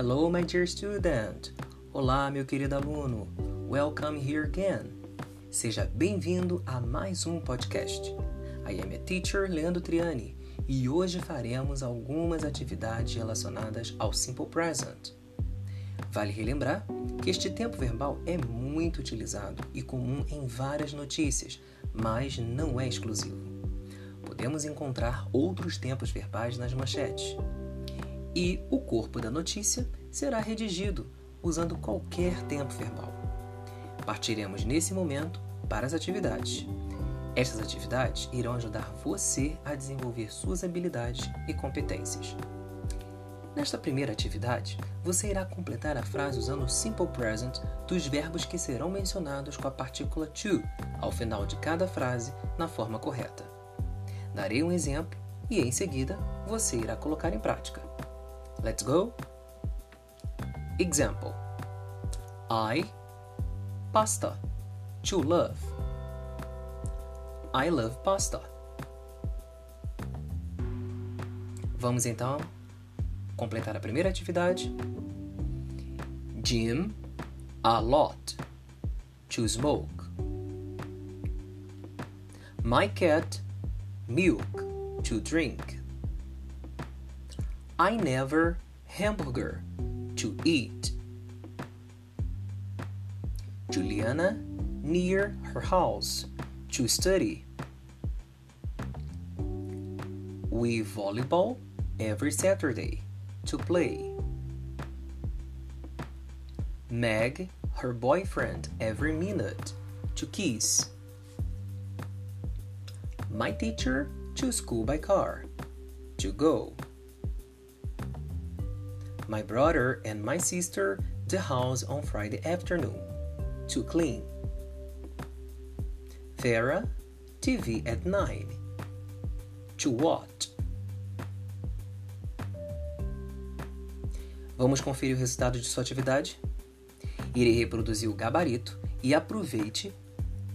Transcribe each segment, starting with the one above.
Hello, my dear student. Olá, meu querido aluno. Welcome here again. Seja bem-vindo a mais um podcast. I am a teacher, Leandro Triani, e hoje faremos algumas atividades relacionadas ao simple present. Vale relembrar que este tempo verbal é muito utilizado e comum em várias notícias, mas não é exclusivo. Podemos encontrar outros tempos verbais nas manchetes. E o corpo da notícia será redigido usando qualquer tempo verbal. Partiremos nesse momento para as atividades. Estas atividades irão ajudar você a desenvolver suas habilidades e competências. Nesta primeira atividade, você irá completar a frase usando o simple present dos verbos que serão mencionados com a partícula to ao final de cada frase na forma correta. Darei um exemplo e em seguida você irá colocar em prática. Let's go! Example: I pasta to love. I love pasta. Vamos então completar a primeira atividade. Jim a lot to smoke. My cat milk to drink. I never hamburger to eat. Juliana near her house to study. We volleyball every Saturday to play. Meg her boyfriend every minute to kiss. My teacher to school by car to go. My brother and my sister the house on Friday afternoon to clean. Vera TV at 9 to watch. Vamos conferir o resultado de sua atividade? Irei reproduzir o gabarito e aproveite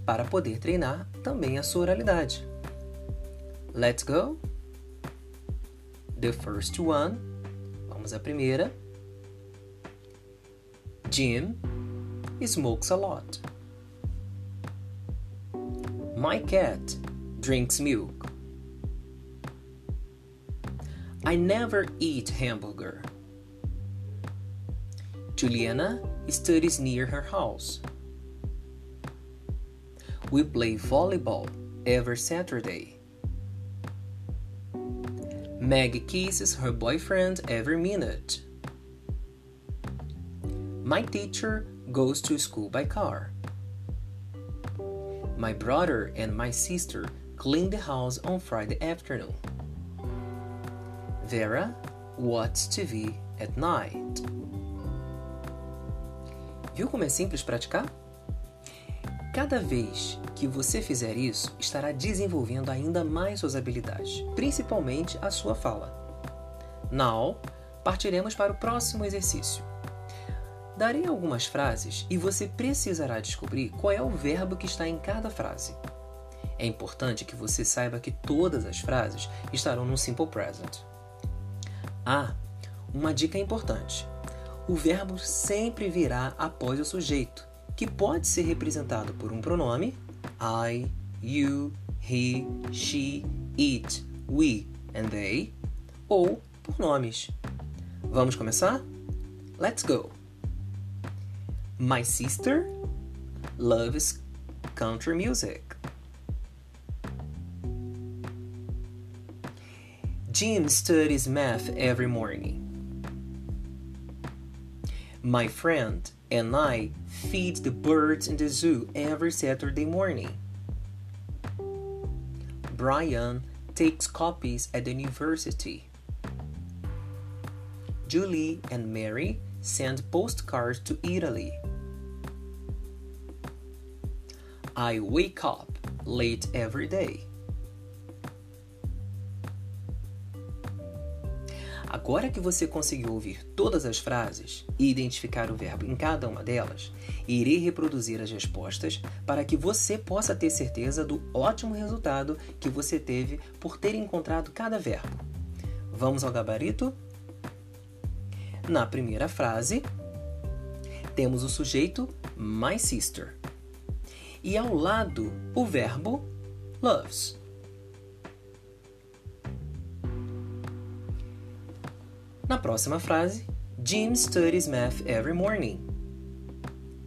para poder treinar também a sua oralidade. Let's go! The first one. Vamos à primeira. Jim smokes a lot. My cat drinks milk. I never eat hamburger. Juliana studies near her house. We play volleyball every Saturday. Meg kisses her boyfriend every minute. My teacher goes to school by car. My brother and my sister clean the house on Friday afternoon. Vera watches TV at night. Viu como é simples praticar? Cada vez que você fizer isso, estará desenvolvendo ainda mais suas habilidades, principalmente a sua fala. Now, partiremos para o próximo exercício. Darei algumas frases e você precisará descobrir qual é o verbo que está em cada frase. É importante que você saiba que todas as frases estarão no simple present. Ah, uma dica importante o verbo sempre virá após o sujeito, que pode ser representado por um pronome I, you, he, she, it, we and they, ou por nomes. Vamos começar? Let's go! My sister loves country music. Jim studies math every morning. My friend and I feed the birds in the zoo every Saturday morning. Brian takes copies at the university. Julie and Mary send postcards to Italy. I wake up late every day. Agora que você conseguiu ouvir todas as frases e identificar o verbo em cada uma delas, irei reproduzir as respostas para que você possa ter certeza do ótimo resultado que você teve por ter encontrado cada verbo. Vamos ao gabarito? Na primeira frase, temos o sujeito my sister. E ao lado, o verbo loves. Na próxima frase, Jim studies math every morning.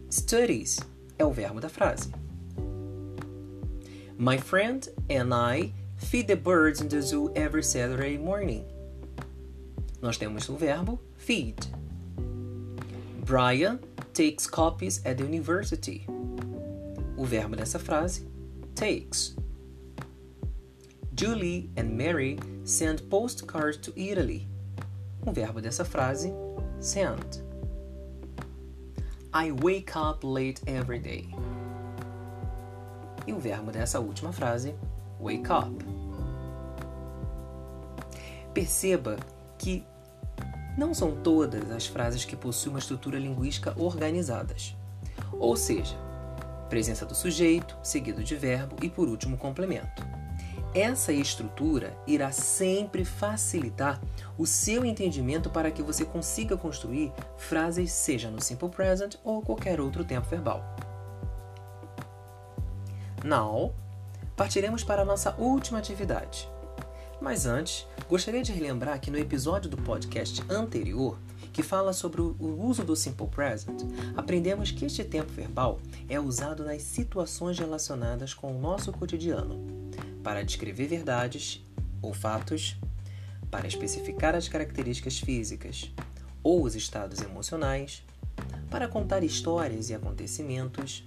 Studies é o verbo da frase. My friend and I feed the birds in the zoo every Saturday morning. Nós temos o verbo feed. Brian takes copies at the university. O verbo dessa frase, takes. Julie and Mary send postcards to Italy. O verbo dessa frase, send. I wake up late every day. E o verbo dessa última frase, wake up. Perceba que não são todas as frases que possuem uma estrutura linguística organizadas. Ou seja, presença do sujeito, seguido de verbo e por último complemento. Essa estrutura irá sempre facilitar o seu entendimento para que você consiga construir frases, seja no simple present ou qualquer outro tempo verbal. Now, partiremos para a nossa última atividade. Mas antes, gostaria de relembrar que no episódio do podcast anterior, que fala sobre o uso do simple present, aprendemos que este tempo verbal é usado nas situações relacionadas com o nosso cotidiano para descrever verdades ou fatos, para especificar as características físicas ou os estados emocionais, para contar histórias e acontecimentos,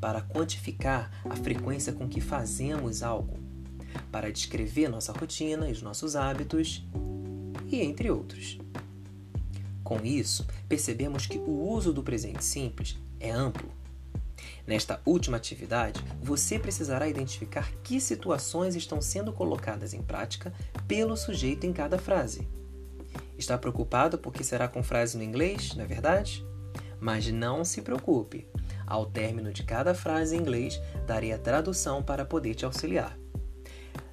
para quantificar a frequência com que fazemos algo, para descrever nossa rotina e os nossos hábitos, e entre outros. Com isso, percebemos que o uso do presente simples é amplo Nesta última atividade, você precisará identificar que situações estão sendo colocadas em prática pelo sujeito em cada frase. Está preocupado porque será com frase no inglês, não é verdade? Mas não se preocupe. Ao término de cada frase em inglês, darei a tradução para poder te auxiliar.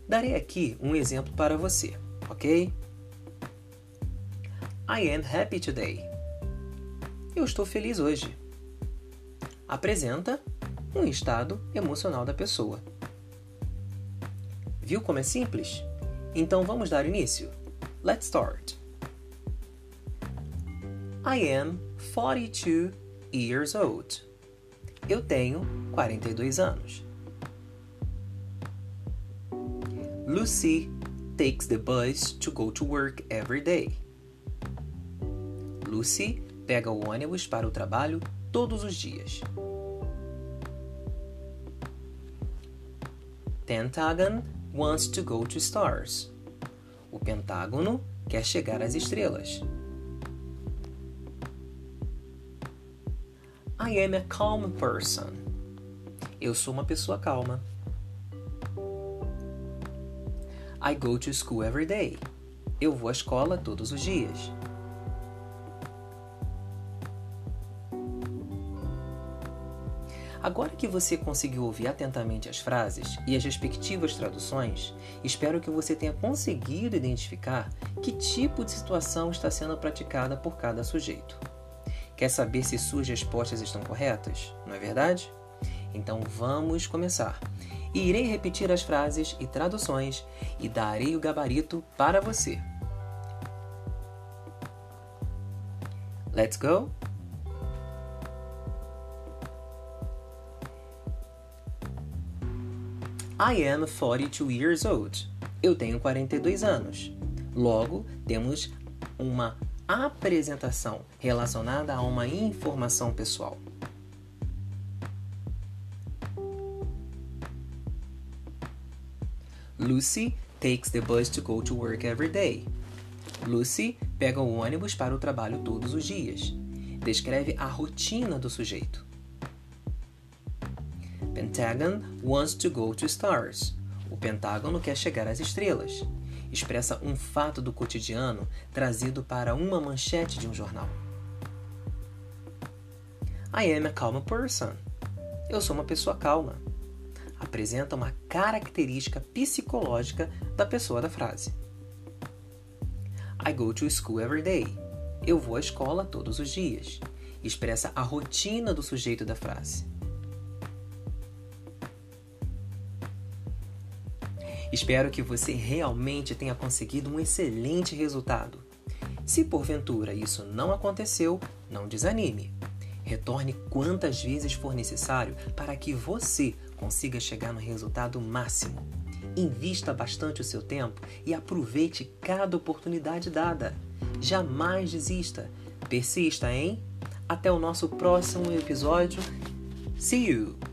Darei aqui um exemplo para você, ok? I am happy today. Eu estou feliz hoje apresenta um estado emocional da pessoa. Viu como é simples? Então vamos dar início. Let's start. I am 42 years old. Eu tenho 42 anos. Lucy takes the bus to go to work every day. Lucy pega o ônibus para o trabalho todos os dias. Pentagon wants to go to stars. O Pentágono quer chegar às estrelas. I am a calm person. Eu sou uma pessoa calma. I go to school every day. Eu vou à escola todos os dias. Agora que você conseguiu ouvir atentamente as frases e as respectivas traduções, espero que você tenha conseguido identificar que tipo de situação está sendo praticada por cada sujeito. Quer saber se suas respostas estão corretas? Não é verdade? Então vamos começar. Irei repetir as frases e traduções e darei o gabarito para você. Let's go! I am 42 years old. Eu tenho 42 anos. Logo, temos uma apresentação relacionada a uma informação pessoal. Lucy takes the bus to go to work every day. Lucy pega o ônibus para o trabalho todos os dias. Descreve a rotina do sujeito. Pentagon wants to go to stars. O Pentágono quer chegar às estrelas. Expressa um fato do cotidiano trazido para uma manchete de um jornal. I am a calm person. Eu sou uma pessoa calma. Apresenta uma característica psicológica da pessoa da frase. I go to school every day. Eu vou à escola todos os dias. Expressa a rotina do sujeito da frase. Espero que você realmente tenha conseguido um excelente resultado. Se porventura isso não aconteceu, não desanime. Retorne quantas vezes for necessário para que você consiga chegar no resultado máximo. Invista bastante o seu tempo e aproveite cada oportunidade dada. Jamais desista. Persista, hein? Até o nosso próximo episódio. See you!